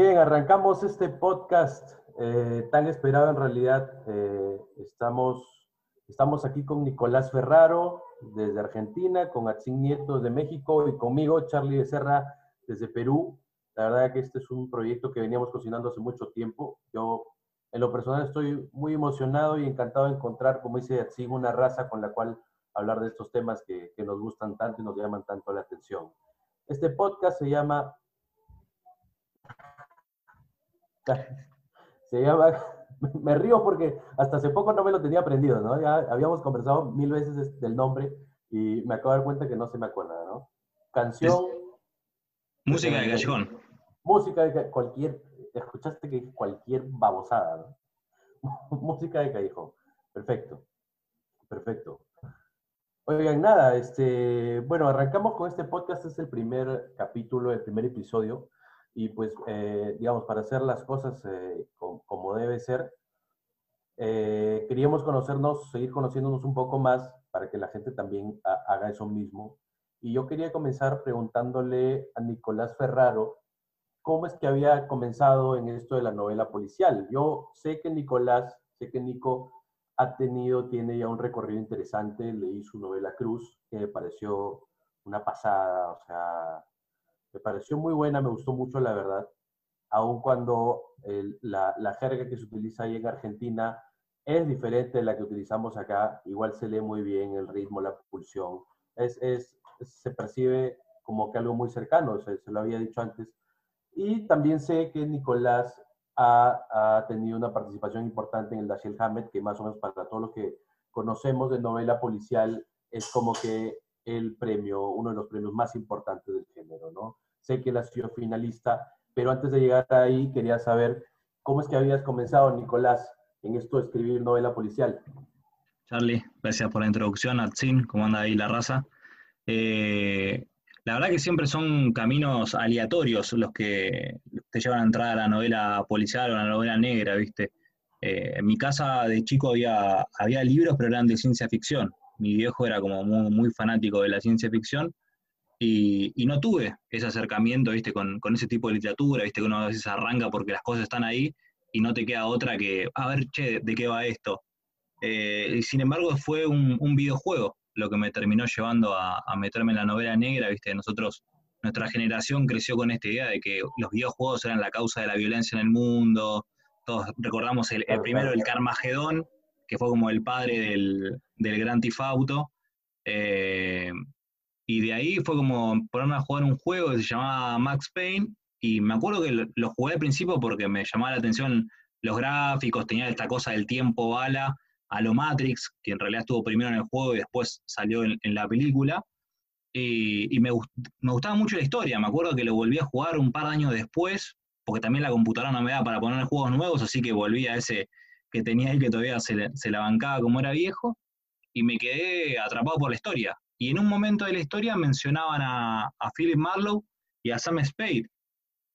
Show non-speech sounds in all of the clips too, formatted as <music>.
Bien, arrancamos este podcast eh, tan esperado en realidad. Eh, estamos, estamos aquí con Nicolás Ferraro desde Argentina, con Atzin Nieto de México y conmigo, Charlie Becerra desde Perú. La verdad que este es un proyecto que veníamos cocinando hace mucho tiempo. Yo, en lo personal, estoy muy emocionado y encantado de encontrar, como dice Atzin, una raza con la cual hablar de estos temas que nos gustan tanto y nos llaman tanto la atención. Este podcast se llama Se llama, <laughs> me río porque hasta hace poco no me lo tenía aprendido, ¿no? Ya habíamos conversado mil veces del nombre y me acabo de dar cuenta que no se me acuerda, ¿no? Canción. música de callejón. Música de cualquier, escuchaste que cualquier babosada, ¿no? <laughs> música de callejón. Perfecto, perfecto. Oigan, nada, este, bueno, arrancamos con este podcast, es el primer capítulo, el primer episodio y pues, eh, digamos, para hacer las cosas eh, como, debe ser, eh, queríamos conocernos, seguir conociéndonos un poco más para que la gente también haga eso mismo. Y yo quería comenzar preguntándole a Nicolás Ferraro cómo es que había comenzado en esto de la novela policial. Yo sé que Nicolás, sé que Nico ha tenido, tiene ya un recorrido interesante, leí su novela Cruz, que me pareció una pasada, o sea, me pareció muy buena, me gustó mucho, la verdad. Aun cuando la, la, jerga que se utiliza ahí en Argentina es diferente de la que utilizamos acá, igual se lee muy bien el ritmo, la pulsión. Es, es, se percibe como que algo muy cercano, se, se, lo había dicho antes. Y también sé que Nicolás ha, ha, tenido una participación importante en el Dashiell Hammett, que más o menos para todos los que conocemos de novela policial es como que el premio, uno de los premios más importantes del género, ¿no? Sé que él ha sido finalista, pero antes de llegar ahí quería saber cómo es que habías comenzado, Nicolás, en esto de escribir novela policial. Charlie, gracias por la introducción. Atsin, ¿cómo anda ahí la raza? Eh, la verdad que siempre son caminos aleatorios los que te llevan a entrar a la novela policial o a la novela negra, ¿viste? Eh, en mi casa de chico había, había libros, pero eran de ciencia ficción mi viejo era como muy, fanático de la ciencia ficción y, no tuve ese acercamiento, viste, con, ese tipo de literatura, viste, que uno a veces arranca porque las cosas están ahí y no te queda otra que, a ver, che, ¿de qué va esto? Eh, y sin embargo fue un, videojuego lo que me terminó llevando a, meterme en la novela negra, viste, nosotros, nuestra generación creció con esta idea de que los videojuegos eran la causa de la violencia en el mundo, todos recordamos el, el primero, el Carmagedón, que fue como el padre del, del Gran Tifauto. Eh, y de ahí fue como ponerme a jugar un juego que se llamaba Max Payne. Y me acuerdo que lo, jugué al principio porque me llamaba la atención los gráficos, tenía esta cosa del tiempo bala a lo Matrix, que en realidad estuvo primero en el juego y después salió en, la película. Y, me, gustaba mucho la historia. Me acuerdo que lo volví a jugar un par de años después, porque también la computadora no me da para poner juegos nuevos, así que volví a ese, que tenía ahí que todavía se, la bancaba como era viejo, y me quedé atrapado por la historia. Y en un momento de la historia mencionaban a, Philip Marlowe y a Sam Spade,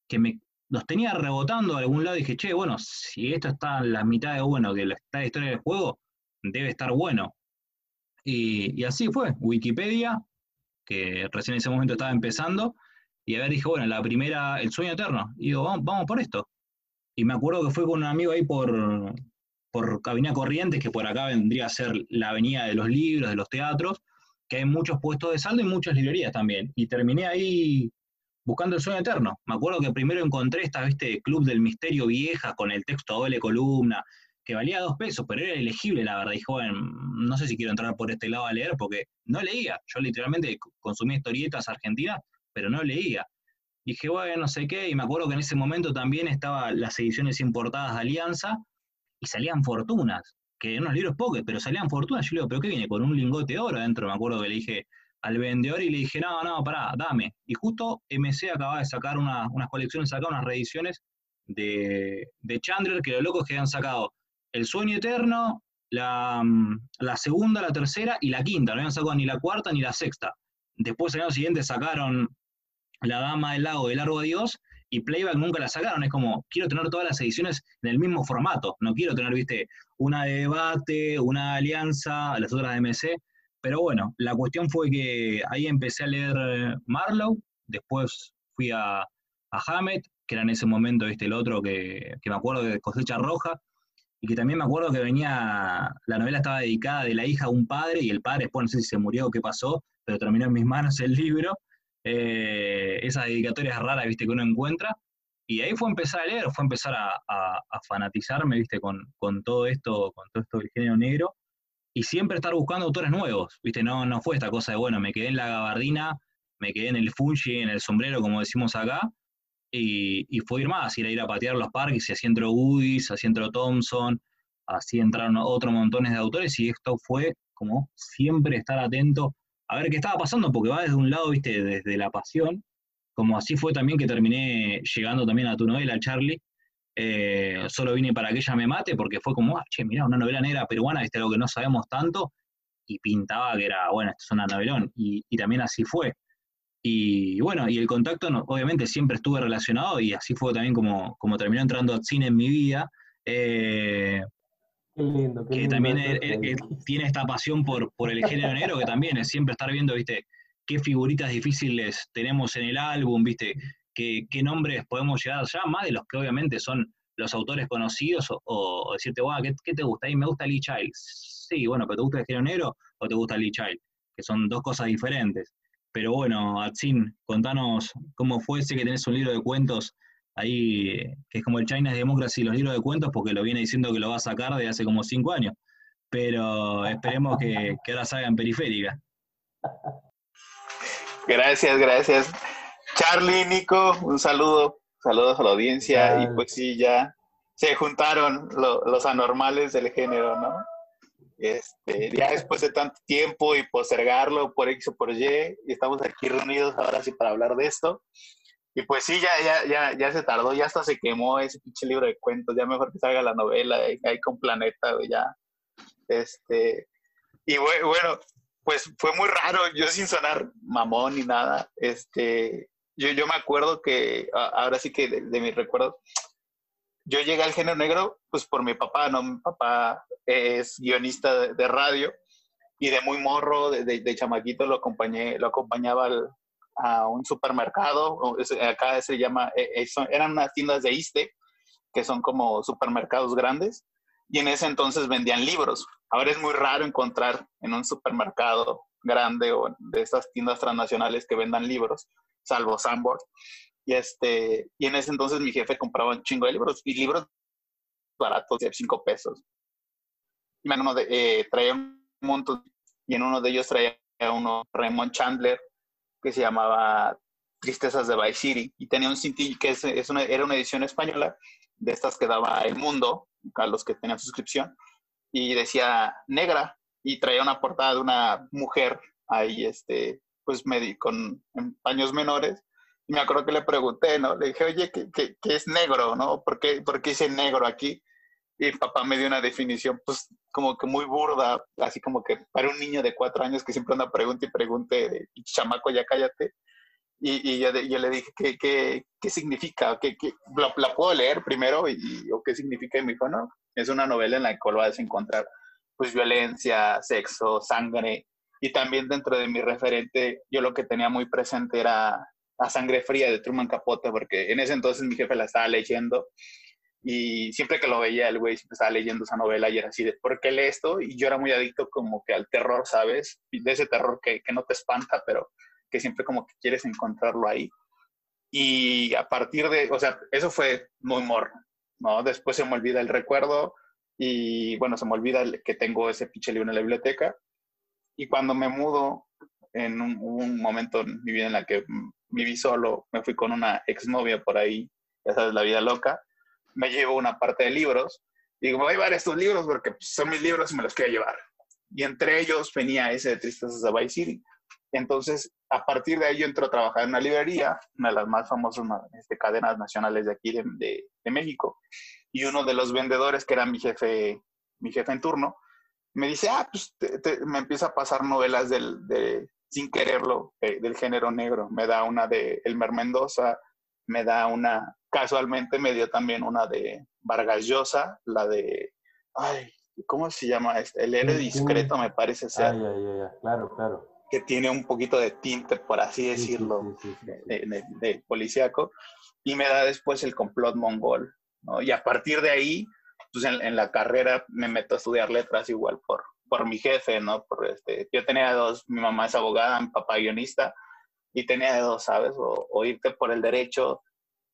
que me los tenía rebotando a algún lado y dije, che, bueno, si esto está en la mitad de bueno que está la historia del juego, debe estar bueno. Y, así fue, Wikipedia, que recién en ese momento estaba empezando, y a ver, dije, bueno, la primera, El sueño eterno, y digo, vamos, vamos por esto. Y me acuerdo que fue con un amigo ahí por, por Avenida Corrientes, que por acá vendría a ser la avenida de los libros, de los teatros, que hay muchos puestos de saldo y muchas librerías también. Y terminé ahí buscando el sueño eterno. Me acuerdo que primero encontré esta, viste, Club del Misterio vieja con el texto a doble columna, que valía dos pesos, pero era elegible, la verdad. Y bueno, no sé si quiero entrar por este lado a leer, porque no leía. Yo literalmente consumía historietas argentinas, pero no leía. Dije, bueno, no sé qué, y me acuerdo que en ese momento también estaban las ediciones importadas de Alianza, y salían fortunas, que unos libros pocos, pero salían fortunas. Yo le digo, ¿pero qué viene? Con un lingote de oro adentro, me acuerdo que le dije al vendedor y le dije, no, no, pará, dame. Y justo MC acababa de sacar unas colecciones, sacaba unas reediciones de, Chandler, que los locos que habían sacado El Sueño Eterno, la, la, segunda, la tercera y la quinta, no habían sacado ni la cuarta ni la sexta. Después, el año siguiente, sacaron La Dama del Lago de Largo Adiós y Playback nunca la sacaron. Es como, quiero tener todas las ediciones en el mismo formato. No quiero tener, viste, una de debate, una de alianza, las otras de MC. Pero bueno, la cuestión fue que ahí empecé a leer Marlowe, después fui a, a Hammett, que era en ese momento, ¿viste? El otro que, que me acuerdo de Cosecha Roja, y que también me acuerdo que venía, la novela estaba dedicada de la hija a un padre, y el padre después no sé si se murió o qué pasó, pero terminó en mis manos el libro. Eh, esas dedicatorias raras, viste, que uno encuentra. Y ahí fue empezar a leer, fue empezar a, a, fanatizarme, viste, con, con, todo esto, con todo esto del género negro. Y siempre estar buscando autores nuevos, viste, no, no fue esta cosa de, bueno, me quedé en la gabardina, me quedé en el fungi, en el sombrero, como decimos acá, y, y fue ir más, ir a ir a patear los parques, y así entró Woodies, así entró Thompson, así entraron otros montones de autores, y esto fue como siempre estar atento a ver qué estaba pasando, porque va desde un lado, viste, desde la pasión, como así fue también que terminé llegando también a tu novela, Charlie. Eh, solo vine para que ella me mate, porque fue como, ah, che, mirá, una novela negra peruana, viste, algo que no sabemos tanto, y pintaba que era, bueno, esto es una novelón, y, y también así fue. Y bueno, y el contacto obviamente siempre estuve relacionado y así fue también como, como terminó entrando al cine en mi vida. Eh, qué lindo, que también tiene esta pasión por, por el género negro, que también es siempre estar viendo, viste, qué figuritas difíciles tenemos en el álbum, viste, qué, qué nombres podemos llegar allá, más de los que obviamente son los autores conocidos, o, decirte, wow, ¿qué, ¿qué, te gusta? Y me gusta Lee Child. Sí, bueno, pero ¿te gusta el género negro o te gusta Lee Child? Que son dos cosas diferentes. Pero bueno, Atsin, contanos cómo fue, sé que tenés un libro de cuentos ahí, que es como el China's Democracy, los libros de cuentos, porque lo viene diciendo que lo va a sacar de hace como cinco años. Pero esperemos que, ahora salga en periférica. Gracias, gracias. Charlie, Nico, un saludo, saludos a la audiencia. Y pues sí, ya se juntaron los anormales del género, ¿no? Este, ya después de tanto tiempo y postergarlo por X o por Y, y estamos aquí reunidos ahora sí para hablar de esto. Y pues sí, ya, ya, ya, ya se tardó, ya hasta se quemó ese pinche libro de cuentos, ya mejor que salga la novela ahí con Planeta, ya. Este, y bueno, pues fue muy raro, yo sin sonar mamón ni nada, este, yo, yo me acuerdo que, ahora sí que de, de mi recuerdo, yo llegué al género negro pues por mi papá, ¿no? Mi papá es guionista de, radio y de muy morro, de, de, chamaquito, lo, acompañé, lo acompañaba a un supermercado, acá se llama, eh, eh, eran unas tiendas de Iste, que son como supermercados grandes, y en ese entonces vendían libros. Ahora es muy raro encontrar en un supermercado grande o de estas tiendas transnacionales que vendan libros, salvo Sambor. Y, este, y en ese entonces mi jefe compraba un chingo de libros y libros baratos de 5 pesos. Y uno de, eh, traía un montón y en uno de ellos traía uno Raymond Chandler que se llamaba Tristezas de Vice City y tenía un cintillo que es, es una, era una edición española de estas que daba El Mundo a los que tenían suscripción y decía negra y traía una portada de una mujer ahí este pues con paños menores y me acuerdo que le pregunté, ¿no? Le dije, oye, ¿qué, qué, qué es negro, no? ¿Por qué, ¿Por qué dice negro aquí? Y papá me dio una definición, pues, como que muy burda, así como que para un niño de cuatro años que siempre anda pregunta y pregunte, chamaco, ya cállate. Y, y yo, yo, le dije, ¿qué, qué, qué significa? ¿Qué, qué, la, la, puedo leer primero? Y, ¿O qué significa? Y me dijo, no, es una novela en la cual vas a encontrar, pues, violencia, sexo, sangre. Y también dentro de mi referente, yo lo que tenía muy presente era a Sangre Fría de Truman Capote, porque en ese entonces mi jefe la estaba leyendo y siempre que lo veía el güey siempre estaba leyendo esa novela y era así de, ¿por qué lee esto? Y yo era muy adicto como que al terror, ¿sabes? De ese terror que, que no te espanta, pero que siempre como que quieres encontrarlo ahí. Y a partir de, o sea, eso fue muy morro, ¿no? Después se me olvida el recuerdo y bueno, se me olvida que tengo ese pinche libro en la biblioteca. Y cuando me mudo, en un, un momento en mi vida en la que viví solo, me fui con una exnovia por ahí, ya sabes, la vida loca, me llevo una parte de libros, y digo, me voy a llevar estos libros porque pues, son mis libros y me los quiero llevar. Y entre ellos venía ese de Tristezas de Vice City. Entonces, a partir de ahí yo entro a trabajar en una librería, una de las más famosas este, cadenas nacionales de aquí de, de, México. Y uno de los vendedores, que era mi jefe, mi jefe en turno, me dice, ah, pues me empieza a pasar novelas del, de, sin quererlo, eh, del género negro. Me da una de Elmer Mendoza, me da una, casualmente me dio también una de Vargas Llosa, la de, ay, ¿cómo se llama? Este? El héroe discreto me parece ser. Ay, ay, ay, claro, claro. Que tiene un poquito de tinte, por así decirlo, de, policíaco. y me da después el complot mongol, ¿no? Y a partir de ahí, pues en, la carrera me meto a estudiar letras igual por, por mi jefe, ¿no? Por este, yo tenía dos, mi mamá es abogada, mi papá guionista, y tenía dos, ¿sabes? O, irte por el derecho,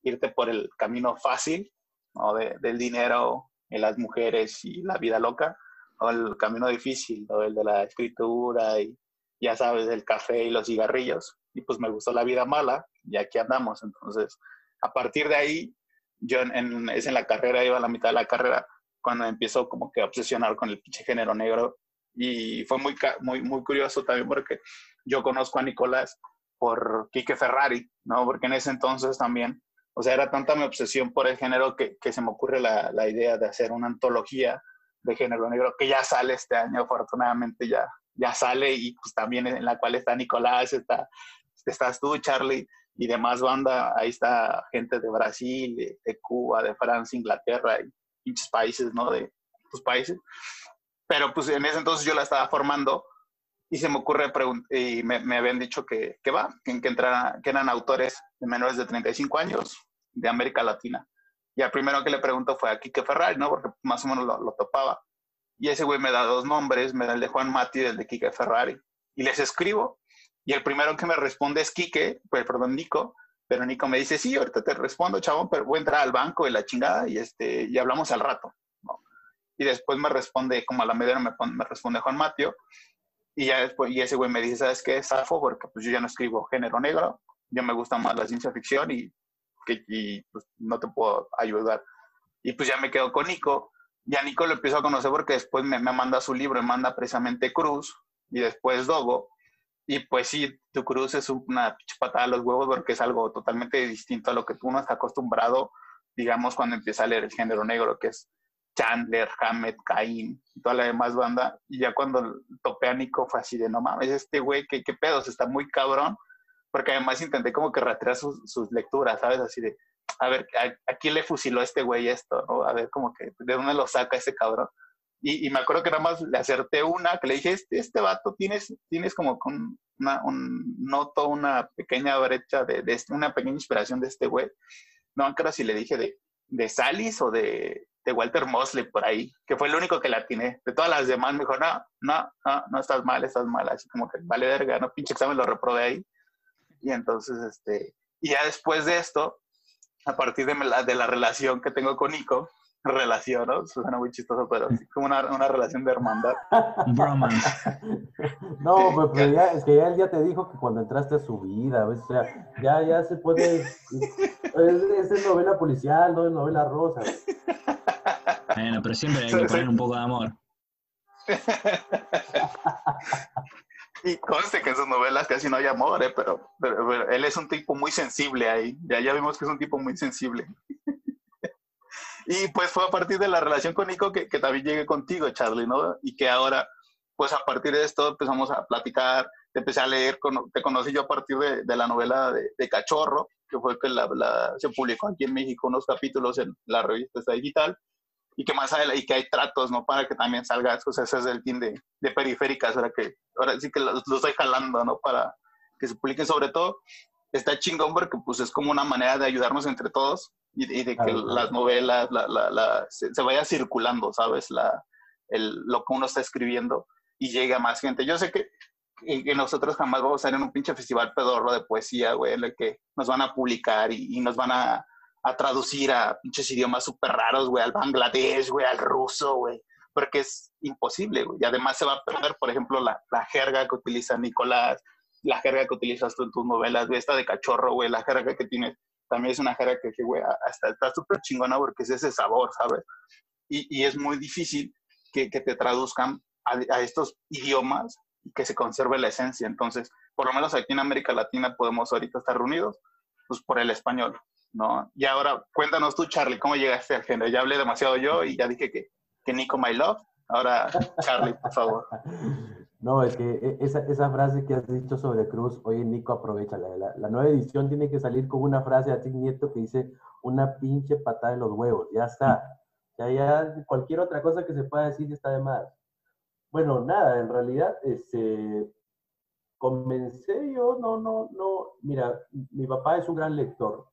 irte por el camino fácil, ¿no? del dinero y las mujeres y la vida loca, o el camino difícil, ¿no? El de la escritura y ya sabes, el café y los cigarrillos. Y pues me gustó la vida mala y aquí andamos. Entonces, a partir de ahí, yo en, es en la carrera, iba a la mitad de la carrera, cuando empiezo como que a obsesionar con el pinche género negro. Y fue muy, muy, muy curioso también porque yo conozco a Nicolás por Quique Ferrari, ¿no? Porque en ese entonces también, o sea, era tanta mi obsesión por el género que, que se me ocurre la, la, idea de hacer una antología de género negro que ya sale este año, afortunadamente ya, ya sale y pues también en la cual está Nicolás, está, estás tú, Charlie, y demás banda, ahí está gente de Brasil, de, Cuba, de Francia, Inglaterra y muchos países, ¿no? De tus países. Pero pues en ese entonces yo la estaba formando y se me ocurre y me, me, habían dicho que, que va, que, que, entrara, que eran autores de menores de 35 años de América Latina. Y al primero que le pregunto fue a Kike Ferrari, ¿no? Porque más o menos lo, topaba. Y ese güey me da dos nombres, me da el de Juan Mati y el de Kike Ferrari. Y les escribo y el primero que me responde es Quique, pues, perdón, Nico, pero Nico me dice, sí, ahorita te respondo, chabón, pero voy a entrar al banco de la chingada y, este, y hablamos al rato. Y después me responde, como a la media me, responde Juan Mateo, y ya después, y ese güey me dice, ¿sabes qué? Safo, porque pues yo ya no escribo género negro, yo me gusta más la ciencia ficción y, que, y pues, no te puedo ayudar. Y pues ya me quedo con Nico, y a Nico lo empiezo a conocer porque después me, me manda su libro, me manda precisamente Cruz, y después Dogo, y pues sí, tu cruz es una patada a los huevos porque es algo totalmente distinto a lo que tú no estás acostumbrado, digamos, cuando empieza a leer el género negro, que es Chandler, Hammett, Cain y toda la demás banda. Y ya cuando topé a Nico fue así de, no mames, este güey, ¿qué, qué pedos? Está muy cabrón. Porque además intenté como que rastrear sus, sus lecturas, ¿sabes? Así de, a ver, ¿a, quién le fusiló este güey esto? ¿no? A ver, como que, ¿de dónde lo saca ese cabrón? Y, me acuerdo que nada más le acerté una, que le dije, este, este vato, tienes, tienes como con una, un, noto una pequeña brecha de, de este, una pequeña inspiración de este güey. No, acuerdo si le dije de, de Salis o de, de Walter Mosley por ahí, que fue el único que la atiné. De todas las demás me dijo, no, no, no, no estás mal, estás mal. Así como que vale verga, no, pinche examen lo reprobé ahí. Y entonces, este, y ya después de esto, a partir de la, de la relación que tengo con Nico, <laughs> relación, ¿no? Suena muy chistoso, pero sí, como una, una relación de hermandad. <laughs> no, pues, pero ya, es que ya él ya te dijo que cuando entraste a su vida, ¿ves? O sea, ya, ya se puede. <laughs> Es, es novela policial, no es novela rosa. Bueno, pero siempre hay que poner un poco de amor. Y conste que en sus novelas casi no hay amor, ¿eh? pero, pero, él es un tipo muy sensible ahí. Ya, ya vimos que es un tipo muy sensible. <laughs> Y pues fue a partir de la relación con Nico que, que también llegué contigo, Charlie, ¿no? Y que ahora, pues a partir de esto empezamos a platicar, te empecé a leer, te conocí yo a partir de, de la novela de, de, Cachorro, que fue que la, se publicó aquí en México unos capítulos en la revista digital, y que más adelante, y que hay tratos, ¿no? Para que también salga, pues ese es el team de, de periféricas, ahora que, ahora sí que lo, lo estoy jalando, ¿no? Para que se publiquen sobre todo. Está chingón porque pues es como una manera de ayudarnos entre todos y, de que las novelas la, la, la, se, vaya circulando, ¿sabes? La, el, lo que uno está escribiendo y llegue a más gente. Yo sé que, que, nosotros jamás vamos a estar en un pinche festival pedorro de poesía, güey, en el que nos van a publicar y, y nos van a, a, traducir a pinches idiomas súper raros, güey, al Bangladesh, güey, al ruso, güey, porque es imposible, güey. Y además se va a perder, por ejemplo, la, la jerga que utiliza Nicolás, la jerga que utilizas tú en tus novelas, güey, esta de cachorro, güey, la jerga que tienes también es una jerga que, güey, hasta está súper chingona porque es ese sabor, ¿sabes? Y, y es muy difícil que, que te traduzcan a, a, estos idiomas y que se conserve la esencia. Entonces, por lo menos aquí en América Latina podemos ahorita estar reunidos, pues por el español, ¿no? Y ahora, cuéntanos tú, Charlie, ¿cómo llegaste al género? Ya hablé demasiado yo y ya dije que, que Nico My Love. Ahora, Charlie, por favor. <laughs> No, es que e, esa, esa, frase que has dicho sobre Cruz, oye Nico, aprovecha. La, la, nueva edición tiene que salir con una frase a ti, Nieto que dice una pinche patada en los huevos. Ya está. <laughs> Ya, ya cualquier otra cosa que se pueda decir está de más. Bueno, nada, en realidad, este, comencé yo, no, no, no. Mira, mi papá es un gran lector,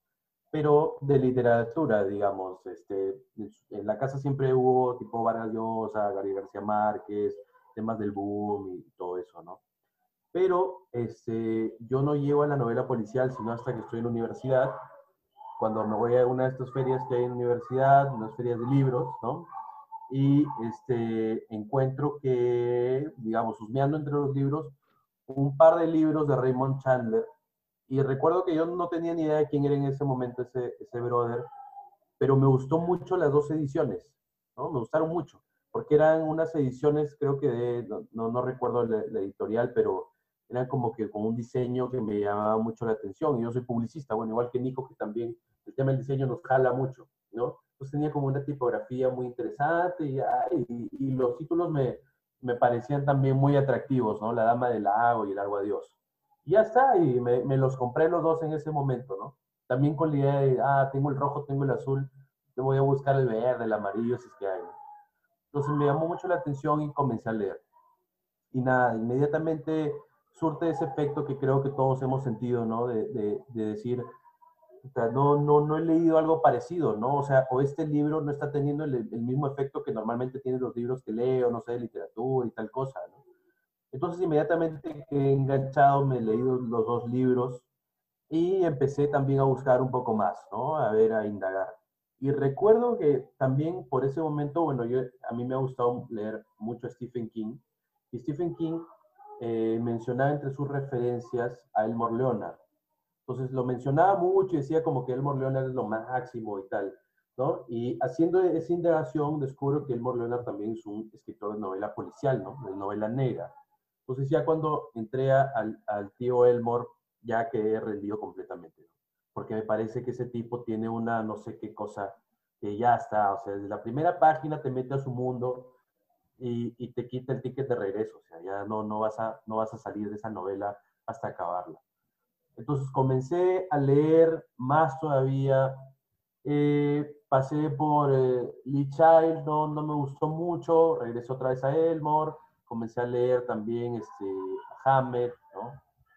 pero de literatura, digamos. Este, en la casa siempre hubo tipo Vargas Llosa, Gary García Márquez, temas del boom y todo eso, ¿no? Pero este, yo no llego a la novela policial sino hasta que estoy en la universidad, cuando me voy a una de estas ferias que hay en la universidad, unas ferias de libros, ¿no? Y este, encuentro que, digamos, husmeando entre los libros, un par de libros de Raymond Chandler, y recuerdo que yo no tenía ni idea de quién era en ese momento ese, ese brother, pero me gustó mucho las dos ediciones, ¿no? Me gustaron mucho, porque eran unas ediciones, creo que no, no recuerdo la, editorial, pero eran como que con un diseño que me llamaba mucho la atención. Y yo soy publicista, bueno, igual que Nico, que también el tema del diseño nos jala mucho, ¿no? Pues tenía como una tipografía muy interesante y, y, los títulos me, me, parecían también muy atractivos, ¿no? La Dama del Lago y el Agua Dios. Y ya está, y me, los compré los dos en ese momento, ¿no? También con la idea de, ah, tengo el rojo, tengo el azul, te voy a buscar el verde, el amarillo, si es que hay. Entonces me llamó mucho la atención y comencé a leer. Y nada, inmediatamente surte ese efecto que creo que todos hemos sentido, ¿no? De, de, de decir, no, no, no he leído algo parecido, ¿no? O sea, o este libro no está teniendo el, el mismo efecto que normalmente tienen los libros que leo, no sé, de literatura y tal cosa, ¿no? Entonces inmediatamente que he enganchado, me he leído los dos libros y empecé también a buscar un poco más, ¿no? A ver, a indagar. Y recuerdo que también por ese momento, bueno, yo, a mí me ha gustado leer mucho a Stephen King. Y Stephen King eh, mencionaba entre sus referencias a Elmore Leonard. Entonces lo mencionaba mucho y decía como que Elmore Leonard es lo máximo y tal, ¿no? Y haciendo esa indagación descubro que Elmore Leonard también es un escritor de novela policial, ¿no? De novela negra. Entonces ya cuando entré al, al tío Elmore, ya quedé rendido completamente, ¿no? porque me parece que ese tipo tiene una no sé qué cosa que ya está, o sea, desde la primera página te mete a su mundo y, y te quita el ticket de regreso, o sea, ya no, no, vas a, no vas a salir de esa novela hasta acabarla. Entonces comencé a leer más todavía, eh, pasé por eh, Lee Child, no, no me gustó mucho, regresé otra vez a Elmore, comencé a leer también este, a Hammer, ¿no?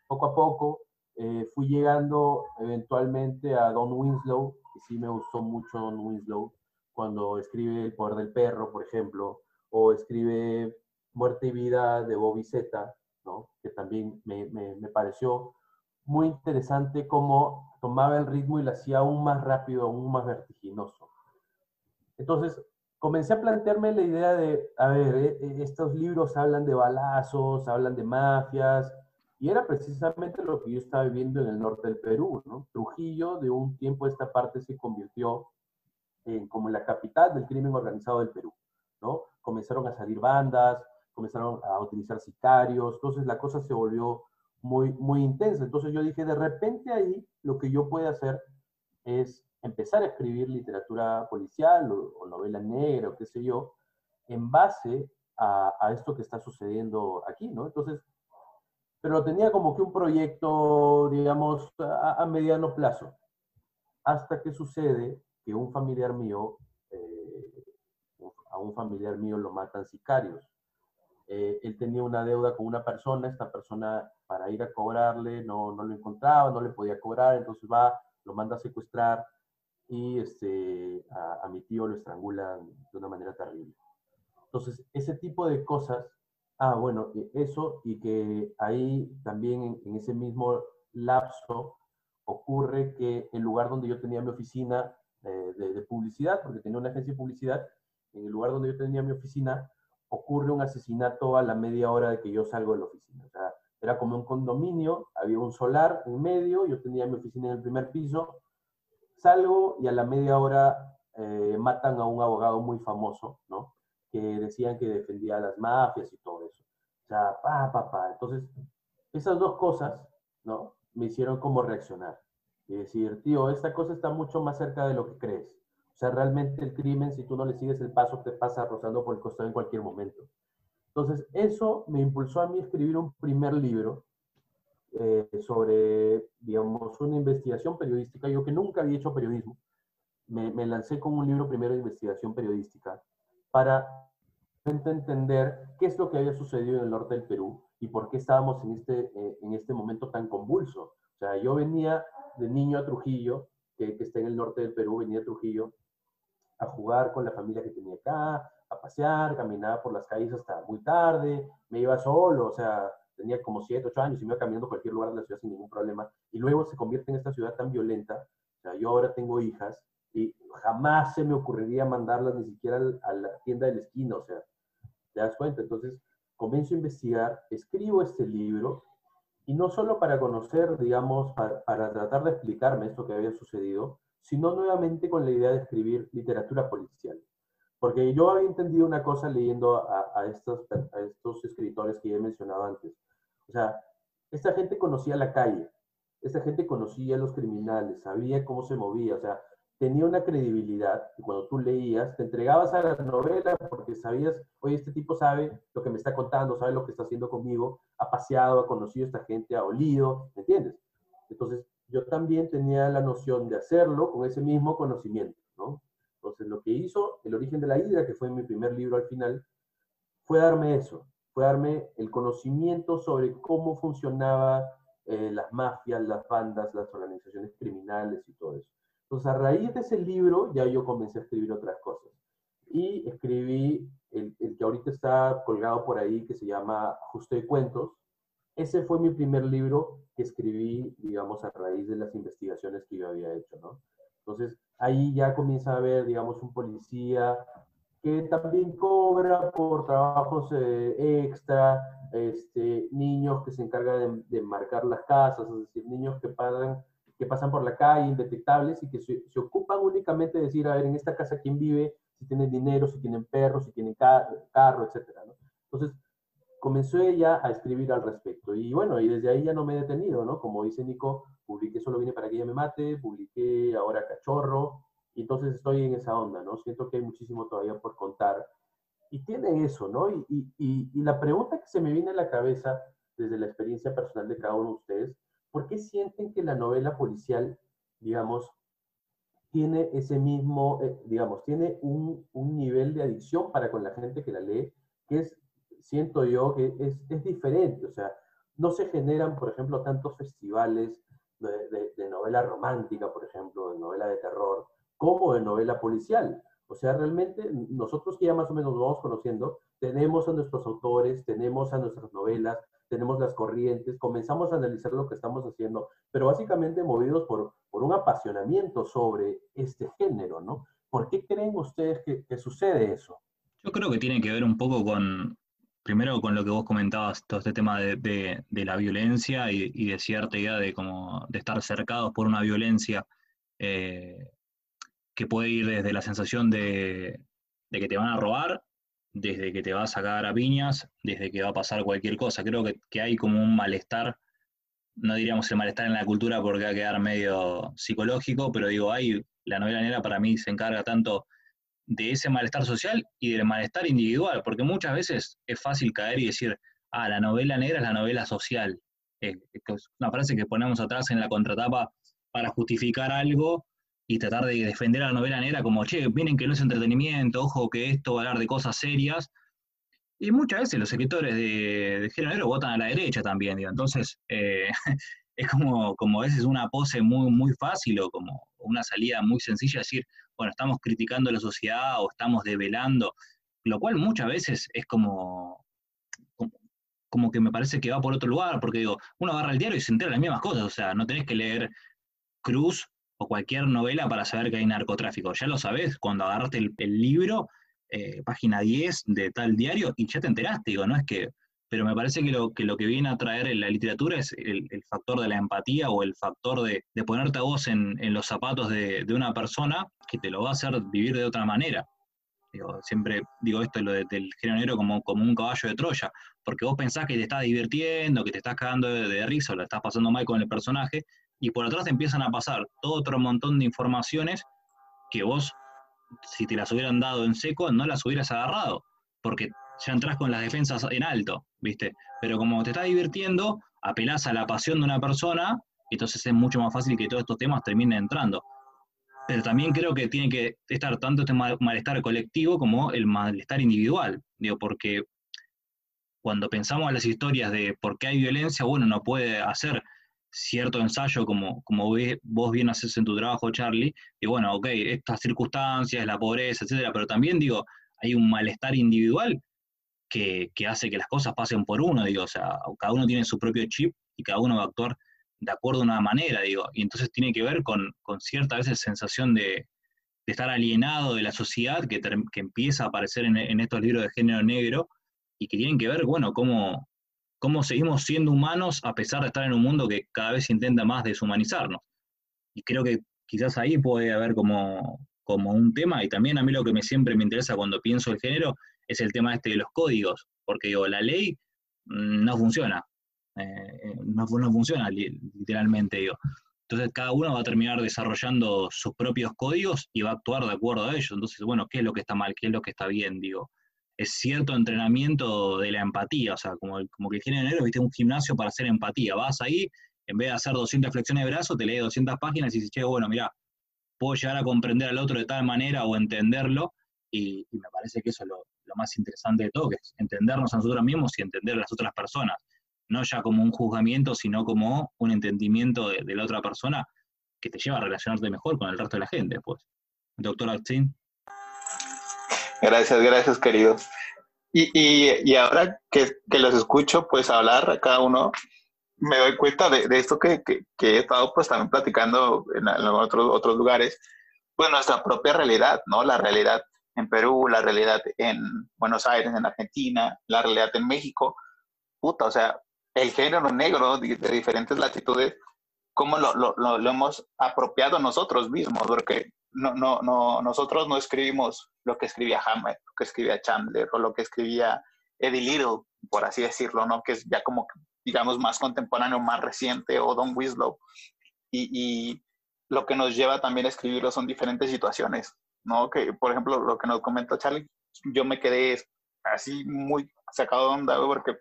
Poco a poco eh, fui llegando eventualmente a Don Winslow, y sí me gustó mucho Don Winslow, cuando escribe El poder del perro, por ejemplo, o escribe Muerte y vida de Bobby Zeta, ¿no? que también me, me, me pareció muy interesante cómo tomaba el ritmo y lo hacía aún más rápido, aún más vertiginoso. Entonces, comencé a plantearme la idea de, a ver, eh, eh, estos libros hablan de balazos, hablan de mafias, y era precisamente lo que yo estaba viviendo en el norte del Perú, ¿no? Trujillo, de un tiempo esta parte, se convirtió en como la capital del crimen organizado del Perú, ¿no? Comenzaron a salir bandas, comenzaron a utilizar sicarios, entonces la cosa se volvió muy, muy intensa. Entonces yo dije, de repente ahí lo que yo puedo hacer es empezar a escribir literatura policial o, novela negra o qué sé yo, en base a, a, esto que está sucediendo aquí, ¿no? Entonces, pero tenía como que un proyecto, digamos, a, a mediano plazo, hasta que sucede que un familiar mío, eh, a un familiar mío lo matan sicarios. Eh, él tenía una deuda con una persona, esta persona para ir a cobrarle no, no lo encontraba, no le podía cobrar, entonces va, lo manda a secuestrar, y este, a, mi tío lo estrangulan de una manera terrible. Entonces, ese tipo de cosas, ah, bueno, e, eso y que ahí también en, ese mismo lapso ocurre que el lugar donde yo tenía mi oficina de, de, publicidad, porque tenía una agencia de publicidad, en el lugar donde yo tenía mi oficina, ocurre un asesinato a la media hora de que yo salgo de la oficina. Era como un condominio, había un solar en medio, yo tenía mi oficina en el primer piso, Salgo y a la media hora eh, matan a un abogado muy famoso, ¿no? Que decían que defendía a las mafias y todo eso. O sea, pa, pa. Entonces, esas dos cosas, ¿no? Me hicieron como reaccionar. Y decir, tío, esta cosa está mucho más cerca de lo que crees. O sea, realmente el crimen, si tú no le sigues el paso, te pasa rozando por el costado en cualquier momento. Entonces, eso me impulsó a mí a escribir un primer libro eh, sobre, digamos, una investigación periodística. Yo que nunca había hecho periodismo, me, me, lancé con un libro primero de investigación periodística para entender qué es lo que había sucedido en el norte del Perú y por qué estábamos en este, eh, en este momento tan convulso. O sea, yo venía de niño a Trujillo que, que está en el norte del Perú, venía a Trujillo, a jugar con la familia que tenía acá, a pasear, caminaba por las calles hasta muy tarde, me iba solo, o sea, tenía como 7, 8 años y me iba caminando a cualquier lugar de la ciudad sin ningún problema. Y luego se convierte en esta ciudad tan violenta. O sea, yo ahora tengo hijas y jamás se me ocurriría mandarlas ni siquiera a la tienda de la esquina, o sea, ¿te das cuenta? Entonces, comienzo a investigar, escribo este libro y no solo para conocer, digamos, para, para tratar de explicarme esto que había sucedido, sino nuevamente con la idea de escribir literatura policial. Porque yo había entendido una cosa leyendo a, a, estos, a estos escritores que ya he mencionado antes. O sea, esta gente conocía la calle, esta gente conocía a los criminales, sabía cómo se movía, o sea, tenía una credibilidad y cuando tú leías, te entregabas a la novela porque sabías, oye, este tipo sabe lo que me está contando, sabe lo que está haciendo conmigo, ha paseado, ha conocido a esta gente, ha olido, ¿me entiendes? Entonces, yo también tenía la noción de hacerlo con ese mismo conocimiento, ¿no? Entonces, lo que hizo El origen de la hidra, que fue mi primer libro al final, fue darme eso, fue darme el conocimiento sobre cómo funcionaba eh, las mafias, las bandas, las organizaciones criminales y todo eso. Entonces, a raíz de ese libro, ya yo comencé a escribir otras cosas. Y escribí el, que ahorita está colgado por ahí, que se llama Justo de Cuentos. Ese fue mi primer libro que escribí, digamos, a raíz de las investigaciones que yo había hecho, ¿no? Entonces, ahí ya comienza a haber, digamos, un policía que también cobra por trabajos eh, extra, este, niños que se encargan de, de, marcar las casas, es decir, niños que pasan que pasan por la calle, indetectables, y que se, se, ocupan únicamente de decir, a ver, en esta casa quién vive, si tienen dinero, si tienen perros, si tienen car carro, etc. ¿no? Entonces, comenzó ella a escribir al respecto. Y bueno, y desde ahí ya no me he detenido, ¿no? Como dice Nico, publiqué Solo vine para que ella me mate, publiqué ahora Cachorro, entonces estoy en esa onda, ¿no? Siento que hay muchísimo todavía por contar. Y tiene eso, ¿no? Y, y, y la pregunta que se me viene a la cabeza desde la experiencia personal de cada uno de ustedes ¿Por qué sienten que la novela policial, digamos, tiene ese mismo, eh, digamos, tiene un, un, nivel de adicción para con la gente que la lee, que es, siento yo, que es, es diferente. O sea, no se generan, por ejemplo, tantos festivales de, de, de, novela romántica, por ejemplo, de novela de terror, como de novela policial. O sea, realmente nosotros que ya más o menos nos vamos conociendo, tenemos a nuestros autores, tenemos a nuestras novelas, tenemos las corrientes, comenzamos a analizar lo que estamos haciendo, pero básicamente movidos por, por un apasionamiento sobre este género, ¿no? ¿Por qué creen ustedes que, sucede eso? Yo creo que tiene que ver un poco con, primero con lo que vos comentabas, todo este tema de, de, de la violencia y, y, de cierta idea de, como, de estar cercados por una violencia eh, que puede ir desde la sensación de, que te van a robar desde que te vas a cagar a piñas, desde que va a pasar cualquier cosa. Creo que, que, hay como un malestar, no diríamos el malestar en la cultura porque va a quedar medio psicológico, pero digo, hay, la novela negra para mí se encarga tanto de ese malestar social y del malestar individual, porque muchas veces es fácil caer y decir, ah, la novela negra es la novela social. Es una frase que ponemos atrás en la contratapa para justificar algo y tratar de defender a la novela negra como, che, miren que no es entretenimiento, ojo que esto va a hablar de cosas serias. Y muchas veces los escritores de, de género negro votan a la derecha también, digo. Entonces, eh, <laughs> es como, como a veces una pose muy, muy fácil o como una salida muy sencilla, decir, bueno, estamos criticando la sociedad o estamos develando, lo cual muchas veces es como, como, que me parece que va por otro lugar, porque digo, uno agarra el diario y se entera las mismas cosas, o sea, no tenés que leer Cruz o cualquier novela para saber que hay narcotráfico. Ya lo sabes cuando agarraste el, libro, eh, página 10 de tal diario, y ya te enteraste, digo, no es que... Pero me parece que lo que, viene a traer en la literatura es el, factor de la empatía o el factor de, ponerte a vos en, los zapatos de, una persona que te lo va a hacer vivir de otra manera. Digo, siempre digo esto lo de, del género negro como, un caballo de Troya, porque vos pensás que te estás divirtiendo, que te estás cagando de, de risa o lo estás pasando mal con el personaje, y por atrás te empiezan a pasar todo otro montón de informaciones que vos, si te las hubieran dado en seco, no las hubieras agarrado, porque ya entras con las defensas en alto, ¿viste? Pero como te estás divirtiendo, apelás a la pasión de una persona, entonces es mucho más fácil que todos estos temas terminen entrando. Pero también creo que tiene que estar tanto este malestar colectivo como el malestar individual, digo, porque cuando pensamos en las historias de por qué hay violencia, bueno, no puede hacer cierto ensayo, como, como vos bien haces en tu trabajo, Charlie, y bueno, ok, estas circunstancias, la pobreza, etcétera, pero también digo, hay un malestar individual que, hace que las cosas pasen por uno, digo, o sea, cada uno tiene su propio chip y cada uno va a actuar de acuerdo a una manera, digo, y entonces tiene que ver con, cierta veces sensación de, estar alienado de la sociedad que, que empieza a aparecer en, en, estos libros de género negro y que tienen que ver, bueno, cómo, cómo seguimos siendo humanos a pesar de estar en un mundo que cada vez intenta más deshumanizarnos. Y creo que quizás ahí puede haber como, como un tema, y también a mí lo que me, siempre me interesa cuando pienso el género es el tema este de los códigos, porque digo, la ley mm, no funciona, eh, no, no, funciona literalmente, digo. Entonces cada uno va a terminar desarrollando sus propios códigos y va a actuar de acuerdo a ellos. Entonces, bueno, ¿qué es lo que está mal? ¿Qué es lo que está bien? Digo, es cierto entrenamiento de la empatía, o sea, como, que el género negro, viste, un gimnasio para hacer empatía. Vas ahí, en vez de hacer 200 flexiones de brazo, te lees 200 páginas y dices, che, bueno, mira, puedo llegar a comprender al otro de tal manera o entenderlo, y, me parece que eso es lo, más interesante de todo, que es entendernos a nosotros mismos y entender a las otras personas, no ya como un juzgamiento, sino como un entendimiento de, la otra persona que te lleva a relacionarte mejor con el resto de la gente, pues. Doctor Alcín. Gracias, gracias, querido. Y, y, y ahora que, que, los escucho, pues hablar a cada uno, me doy cuenta de, de esto que, que, he estado pues también platicando en, otros, otros lugares, pues nuestra propia realidad, ¿no? La realidad en Perú, la realidad en Buenos Aires, en Argentina, la realidad en México. Puta, o sea, el género negro de, de diferentes latitudes, cómo lo, lo, lo, hemos apropiado nosotros mismos, porque no, no, no, nosotros no escribimos lo que escribía Hammer, lo que escribía Chandler o lo que escribía Eddie Little, por así decirlo, ¿no? Que es ya como, digamos, más contemporáneo, más reciente, o Don Winslow. Y, y lo que nos lleva también a escribirlo son diferentes situaciones, ¿no? Que, por ejemplo, lo que nos comentó Charlie, yo me quedé así muy sacado de onda, porque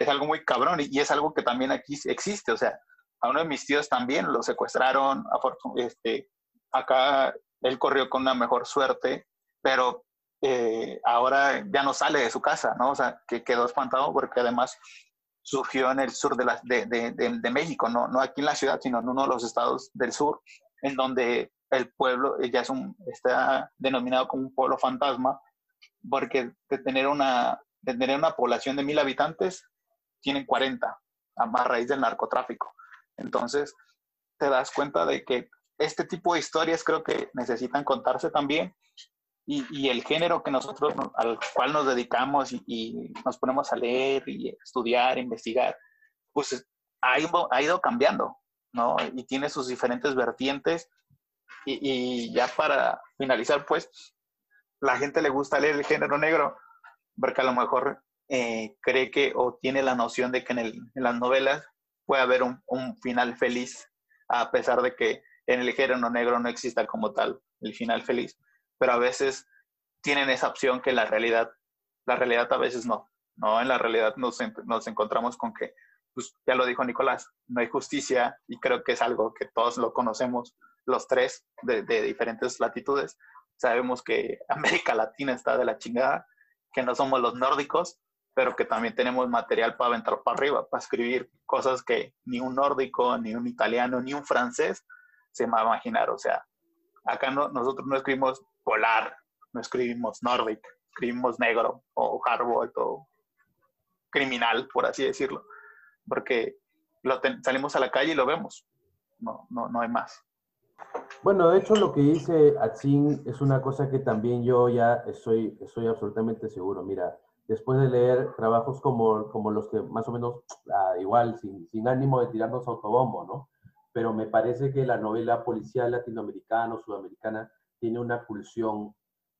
es algo muy cabrón y, y es algo que también aquí existe, o sea, a uno de mis tíos también lo secuestraron, este, acá él corrió con una mejor suerte, pero eh, ahora ya no sale de su casa, ¿no? O sea, que quedó espantado porque además surgió en el sur de, la, de, de, de, México, ¿no? no aquí en la ciudad, sino en uno de los estados del sur, en donde el pueblo ya es un, está denominado como un pueblo fantasma, porque de tener una, de tener una población de mil habitantes, tienen 40, a raíz del narcotráfico. Entonces, te das cuenta de que este tipo de historias creo que necesitan contarse también y, el género que nosotros, al cual nos dedicamos y, nos ponemos a leer y estudiar, investigar, pues ha ido, cambiando, ¿no? Y tiene sus diferentes vertientes. Y, ya para finalizar, pues, la gente le gusta leer el género negro porque a lo mejor eh, cree que o tiene la noción de que en, las novelas puede haber un, final feliz, a pesar de que en el género negro no exista como tal el final feliz, pero a veces tienen esa opción que la realidad, la realidad a veces no, ¿no? En la realidad nos, nos encontramos con que, pues ya lo dijo Nicolás, no hay justicia y creo que es algo que todos lo conocemos, los tres de, de diferentes latitudes. Sabemos que América Latina está de la chingada, que no somos los nórdicos, pero que también tenemos material para aventar para arriba, para escribir cosas que ni un nórdico, ni un italiano, ni un francés se va a imaginar. O sea, acá no, nosotros no escribimos polar, no escribimos Nordic, escribimos negro o hardboiled o criminal, por así decirlo, porque lo salimos a la calle y lo vemos. No, no, no hay más. Bueno, de hecho lo que dice Atsin es una cosa que también yo ya estoy, estoy absolutamente seguro. Mira, después de leer trabajos como, como los que más o menos, ah, igual, sin, ánimo de tirarnos autobombo, ¿no? pero me parece que la novela policial latinoamericana o sudamericana tiene una pulsión,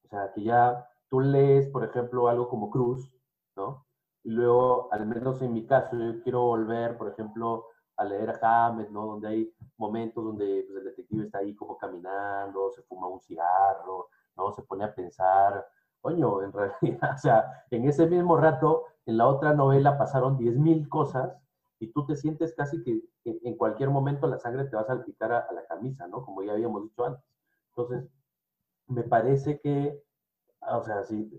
o sea, que ya tú lees, por ejemplo, algo como Cruz, ¿no? Y luego, al menos en mi caso, yo quiero volver, por ejemplo, a leer a Hammett, ¿no? Donde hay momentos donde pues, el detective está ahí como caminando, se fuma un cigarro, ¿no? Se pone a pensar, coño, en realidad, <laughs> o sea, en ese mismo rato, en la otra novela pasaron 10.000 cosas y tú te sientes casi que, en cualquier momento la sangre te va a salpicar a, la camisa, ¿no? Como ya habíamos dicho antes. Entonces, me parece que, o sea, sin,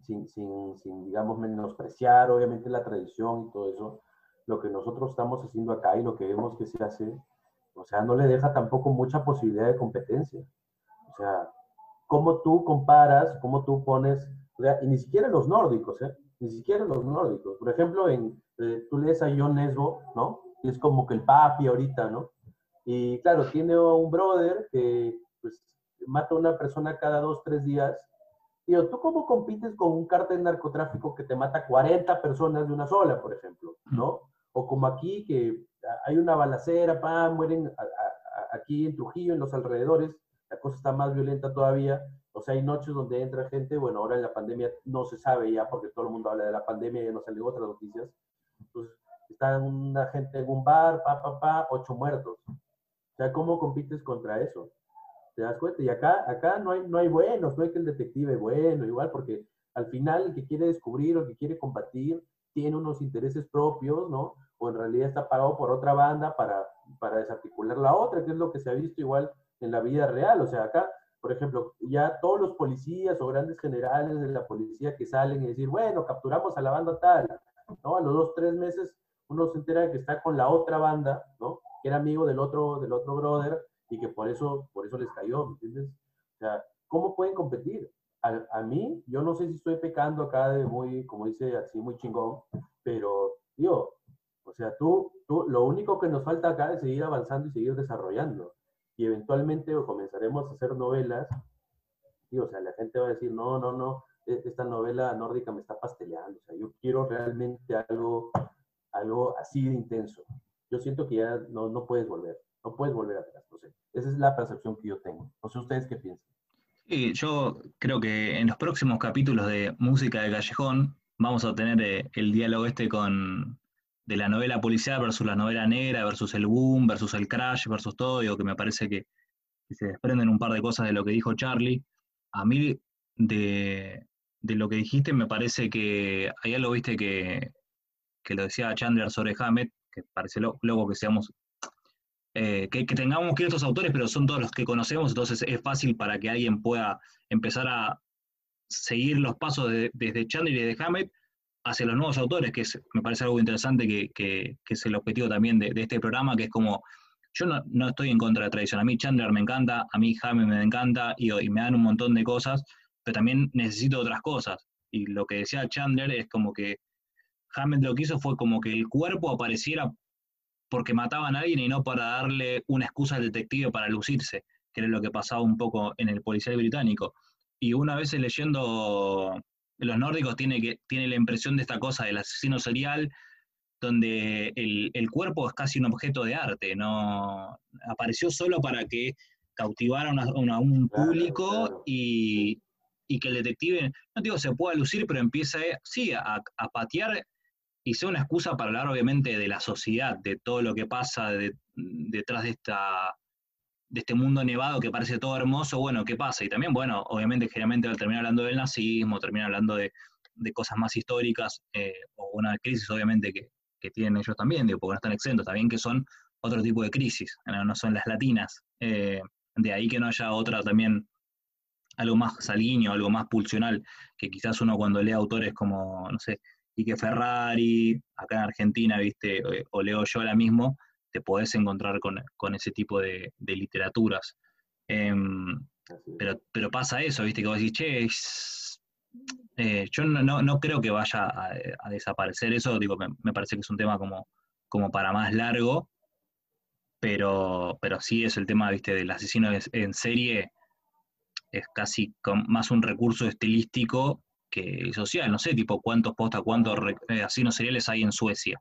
sin, sin, sin, digamos, menospreciar obviamente la tradición y todo eso, lo que nosotros estamos haciendo acá y lo que vemos que se hace, o sea, no le deja tampoco mucha posibilidad de competencia. O sea, cómo tú comparas, cómo tú pones, o sea, y ni siquiera los nórdicos, ¿eh? Ni siquiera los nórdicos. Por ejemplo, en, eh, tú lees a John Nesbo, ¿no? Y es como que el papi ahorita, ¿no? Y claro, tiene un brother que pues, mata a una persona cada dos, tres días. Tío, ¿tú cómo compites con un cártel de narcotráfico que te mata 40 personas de una sola, por ejemplo? ¿No? O como aquí, que hay una balacera, mueren aquí en Trujillo, en los alrededores, la cosa está más violenta todavía. O sea, hay noches donde entra gente, bueno, ahora en la pandemia no se sabe ya, porque todo el mundo habla de la pandemia, y ya no salen otras noticias. Entonces, está una gente en un bar, pa, pa, pa, ocho muertos. O sea, ¿cómo compites contra eso? ¿Te das cuenta? Y acá, acá no, hay, no hay buenos, no hay que el detective bueno, igual, porque al final el que quiere descubrir o el que quiere combatir tiene unos intereses propios, ¿no? O en realidad está pagado por otra banda para, para desarticular la otra, que es lo que se ha visto igual en la vida real. O sea, acá, por ejemplo, ya todos los policías o grandes generales de la policía que salen y decir, bueno, capturamos a la banda tal, ¿no? A los dos, tres meses uno se entera de que está con la otra banda, ¿no? Que era amigo del otro, del otro brother y que por eso, por eso les cayó, ¿me entiendes? O sea, ¿cómo pueden competir? A, a, mí, yo no sé si estoy pecando acá de muy, como dice así, muy chingón, pero, tío, o sea, tú, tú, lo único que nos falta acá es seguir avanzando y seguir desarrollando. Y eventualmente comenzaremos a hacer novelas, y, o sea, la gente va a decir, no, no, no, e, esta novela nórdica me está pasteleando, o sea, yo quiero realmente algo, algo así de intenso. Yo siento que ya no, no puedes volver, no puedes volver atrás, no sé. Esa es la percepción que yo tengo. No sé ustedes qué piensan. Yo creo que en los próximos capítulos de Música de Callejón vamos a tener eh, el diálogo este con de la novela policial versus la novela negra, versus el boom, versus el crash, versus todo, digo que me parece que, que se desprenden un par de cosas de lo que dijo Charlie. A mí, de, de lo que dijiste, me parece que hay algo, viste, que, que lo decía Chandler sobre Hammett, que parece loco que seamos, eh, que, que, tengamos que estos autores, pero son todos los que conocemos, entonces es fácil para que alguien pueda empezar a seguir los pasos de, desde Chandler y de Hammett hacia los nuevos autores, que me parece algo interesante, que, es el objetivo también de, este programa, que es como, yo no, no, estoy en contra de la tradición, a mí Chandler me encanta, a mí Hammett me encanta, y, y me dan un montón de cosas, pero también necesito otras cosas. Y lo que decía Chandler es como que Hammett lo que hizo fue como que el cuerpo apareciera porque mataban a alguien y no para darle una excusa al detective para lucirse, que era lo que pasaba un poco en el policial británico. Y una vez leyendo los nórdicos tiene, que, tiene la impresión de esta cosa del asesino serial, donde el, el, cuerpo es casi un objeto de arte, no apareció solo para que cautivara a un público claro, claro. Y, y, que el detective, no digo se pueda lucir, pero empieza, sí, a, a patear y sea una excusa para hablar obviamente de la sociedad, de todo lo que pasa de, detrás de, esta, de este mundo nevado que parece todo hermoso, bueno, ¿qué pasa? Y también, bueno, obviamente generalmente al terminar hablando del nazismo, termina hablando de, de cosas más históricas, eh, o una crisis obviamente que, que, tienen ellos también, digo, porque no están exentos, también que son otro tipo de crisis, no, son las latinas, eh, de ahí que no haya otra también algo más salguíneo, algo más pulsional, que quizás uno cuando lee autores como, no sé, que Ferrari, acá en Argentina, viste, o leo yo ahora mismo, te podés encontrar con, con ese tipo de, de literaturas. Eh, pero, pero pasa eso, viste, que vos decís, che, es, eh, yo no, no, creo que vaya a, a desaparecer eso, digo, me, me, parece que es un tema como, como para más largo, pero, pero sí es el tema, viste, del asesino en serie, es casi más un recurso estilístico que social, no sé, tipo cuántos postas, cuántos eh, asesinos seriales hay en Suecia,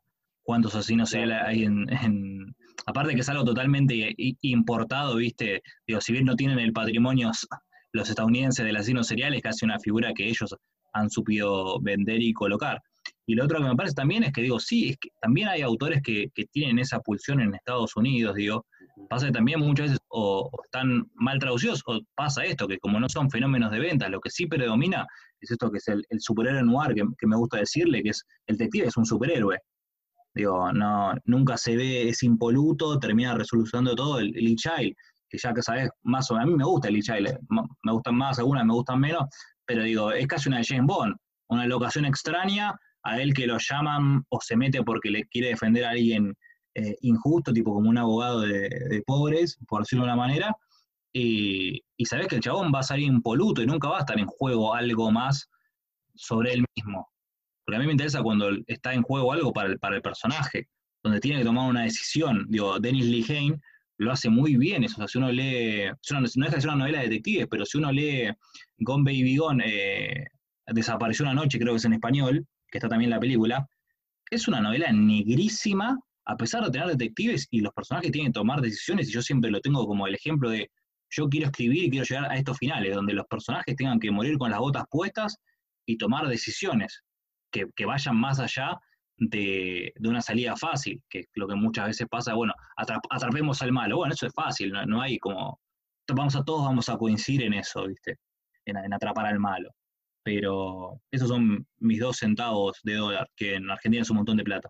cuántos asesinos hay en, en, aparte que es algo totalmente importado, viste, digo, si bien no tienen el patrimonio los estadounidenses del asesino serial, es casi una figura que ellos han supido vender y colocar. Y lo otro que me parece también es que digo, sí, es que también hay autores que, que tienen esa pulsión en Estados Unidos, digo, pasa que también muchas veces o, o, están mal traducidos o pasa esto, que como no son fenómenos de venta, lo que sí predomina es esto que es el, el superhéroe noir, que, que, me gusta decirle, que es el detective es un superhéroe. Digo, no, nunca se ve, es impoluto, termina resolucionando todo. El, el Child, que ya que sabes, más o menos, a mí me gusta el Child, me gustan más algunas, me gustan menos, pero digo, es casi una de James Bond, una locación extraña, a él que lo llaman o se mete porque le quiere defender a alguien eh, injusto, tipo como un abogado de, pobres, por decirlo de una manera, y, y sabes que el chabón va a salir impoluto y nunca va a estar en juego algo más sobre él mismo. Porque a mí me interesa cuando está en juego algo para el, para el personaje, donde tiene que tomar una decisión. Digo, Dennis Lehane lo hace muy bien eso. Si uno lee, no es que sea una novela de detectives, pero si uno lee Gone Baby Gone, eh, Desapareció una noche, creo que es en español, que está también en la película, es una novela negrísima, a pesar de tener detectives y los personajes tienen que tomar decisiones, y yo siempre lo tengo como el ejemplo de yo quiero escribir y quiero llegar a estos finales, donde los personajes tengan que morir con las botas puestas y tomar decisiones que, vayan más allá de, una salida fácil, que lo que muchas veces pasa, bueno, atrapemos al malo, bueno, eso es fácil, no, hay como, vamos a todos vamos a coincidir en eso, ¿viste? En, atrapar al malo. Pero esos son mis dos centavos de dólar, que en Argentina es un montón de plata.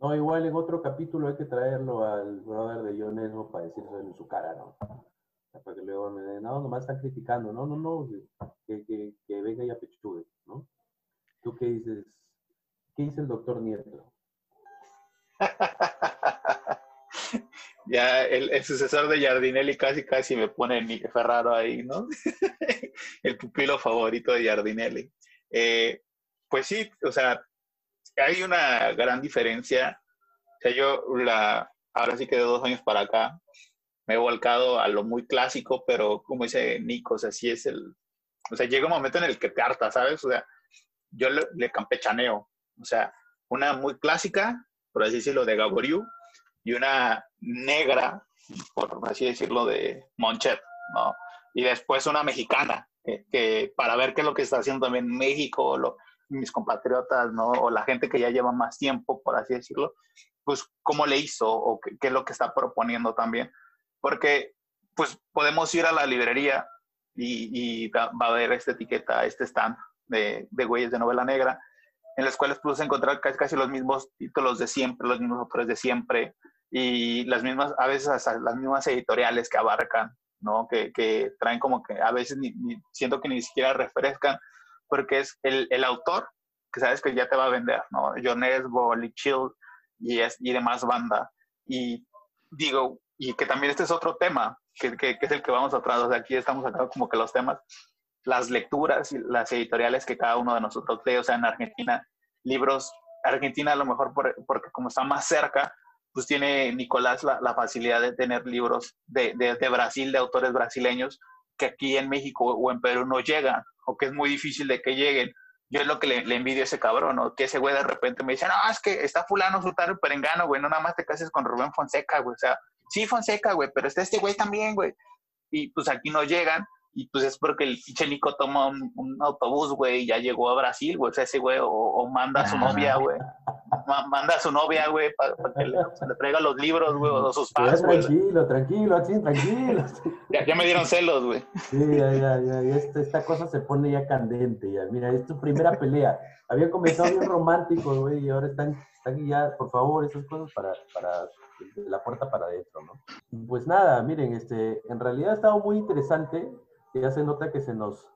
No, igual en otro capítulo hay que traerlo al brother de John para decirlo en su cara, ¿no? Para que luego me den, no, nomás están criticando, no, no, no, venga y apechugue, ¿no? ¿Tú qué dices? ¿Qué dice el doctor Nieto? Ya el, sucesor de Jardinelli casi casi me pone Ferraro ahí, ¿no? <laughs> el pupilo favorito de Jardinelli. Eh, pues sí, o sea, hay una gran diferencia. O sea, yo la, ahora sí que de dos años para acá me he volcado a lo muy clásico, pero como dice Nico, o sea, sí es el, o sea, llega un momento en el que te harta, ¿sabes? O sea, yo le, campechaneo, o sea, una muy clásica, por así decirlo, de Gaboriu, y una negra, por así decirlo, de Monchet, ¿no? Y después una mexicana, que, para ver qué es lo que está haciendo también México, mis compatriotas, ¿no? O la gente que ya lleva más tiempo, por así decirlo, pues cómo le hizo o qué, es lo que está proponiendo también. Porque, pues, podemos ir a la librería y, va a haber esta etiqueta, este stand de, de güeyes de novela negra, en los cuales puedes encontrar casi, casi, los mismos títulos de siempre, los mismos autores de siempre, y las mismas, a veces hasta las mismas editoriales que abarcan, ¿no? Que, que traen como que a veces ni, siento que ni siquiera refrescan, porque es el, el, autor que sabes que ya te va a vender, ¿no? John Esbo, Chill y, es, y demás banda. Y digo, y que también este es otro tema, que, que, es el que vamos a tratar. O sea, aquí estamos acá como que los temas, las lecturas y las editoriales que cada uno de nosotros lee, o sea, en Argentina, libros, Argentina a lo mejor porque como está más cerca, pues tiene Nicolás la, la facilidad de tener libros de, de, de, Brasil, de autores brasileños, que aquí en México o en Perú no llegan, o que es muy difícil de que lleguen. Yo es lo que le, le envidio a ese cabrón, ¿no? Que ese güey de repente me dice, no, es que está fulano, sultano, perengano, güey, no nada más te cases con Rubén Fonseca, güey. O sea, sí, Fonseca, güey, pero está este güey también, güey. Y pues aquí no llegan, y pues es porque el pinche Nico toma un, autobús, güey, y ya llegó a Brasil, güey. O sea, ese güey, o, manda a su novia, güey. manda a su novia, güey, para que le, traiga los libros, güey, o sus padres, Tranquilo, tranquilo, así, tranquilo. ya, ya, me dieron celos, güey. Sí, ya, ya, ya. Esta, esta, cosa se pone ya candente, ya. Mira, es tu primera pelea. Había comenzado bien romántico, güey, y ahora están, están ya, por favor, esas cosas para, para la puerta para adentro, ¿no? Pues nada, miren, este, en realidad ha estado muy interesante ya se nota que se nos,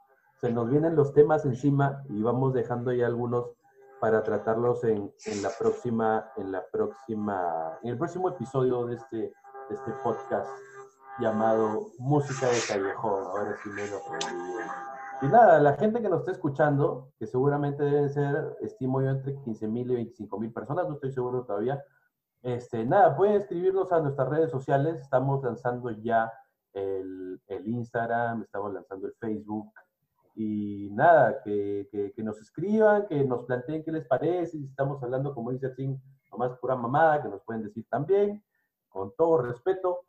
se nos vienen los temas encima y vamos dejando ya algunos para tratarlos en, en, la próxima, en la próxima, en el próximo episodio de este, de este podcast llamado Música de Callejón. Ahora sí me lo Y nada, la gente que nos está escuchando, que seguramente deben ser, estimo yo, entre 15 mil y 25 mil personas, no estoy seguro todavía. Este, nada, pueden escribirnos a nuestras redes sociales, estamos lanzando ya el, el Instagram, estamos lanzando el Facebook. Y nada, que, que, nos escriban, que nos planteen qué les parece, estamos hablando, como dice así, nomás pura mamada, que nos pueden decir también, con todo respeto,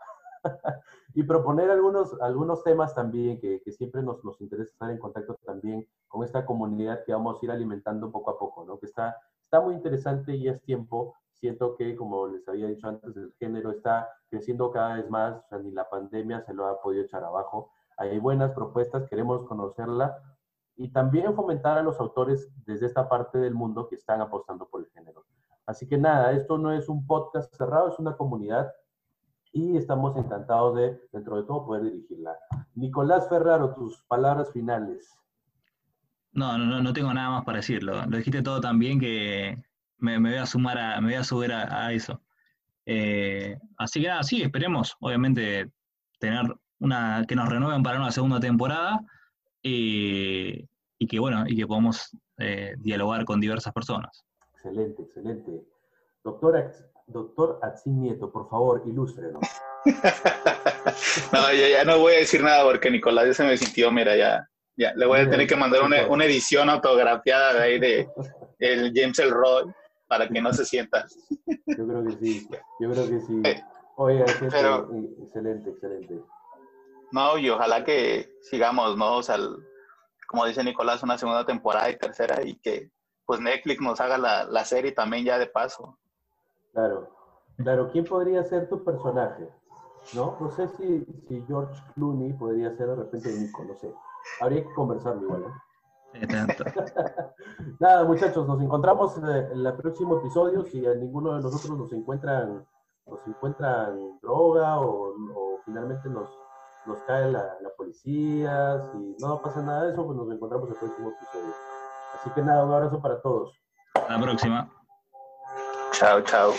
<laughs> y proponer algunos, algunos temas también, que, que, siempre nos, nos interesa estar en contacto también con esta comunidad que vamos a ir alimentando poco a poco, ¿no? Que está, está muy interesante y es tiempo siento que, como les había dicho antes, el género está creciendo cada vez más, o sea, ni la pandemia se lo ha podido echar abajo. Hay buenas propuestas, queremos conocerla y también fomentar a los autores desde esta parte del mundo que están apostando por el género. Así que nada, esto no es un podcast cerrado, es una comunidad y estamos encantados de, dentro de todo, poder dirigirla. Nicolás Ferraro, tus palabras finales. No, no, no tengo nada más para decirlo. Lo dijiste todo tan bien que me, voy a sumar a, me voy a subir a, eso. Eh, así que nada, sí, esperemos, obviamente, tener una, que nos renueven para una segunda temporada y, que bueno, y que podamos eh, dialogar con diversas personas. Excelente, excelente. Doctor, doctor Atzin Nieto, por favor, ilústrenos. <laughs> no, ya, ya, no voy a decir nada porque Nicolás ya se me sintió, mira, ya, ya le voy a tener que mandar una, una edición autografiada de ahí de el James Elroy para que no se sienta. Yo creo que sí, yo creo que sí. Eh, Oye, pero, excelente, excelente. No, y ojalá que sigamos, ¿no? O sea, como dice Nicolás, una segunda temporada y tercera y que pues Netflix nos haga la, la serie también ya de paso. Claro, claro. ¿Quién podría ser tu personaje? ¿No? No sé si, si George Clooney podría ser de repente Nico, no sé. Habría que conversarlo igual, ¿no? <laughs> Nada, muchachos, nos encontramos en el, próximo episodio. Si a ninguno de nosotros nos encuentran, nos encuentran droga o, finalmente nos, nos cae la, la, policía, si no pasa nada de eso, pues nos encontramos en el próximo episodio. Así que nada, un abrazo para todos. Hasta la próxima. Chao, chao.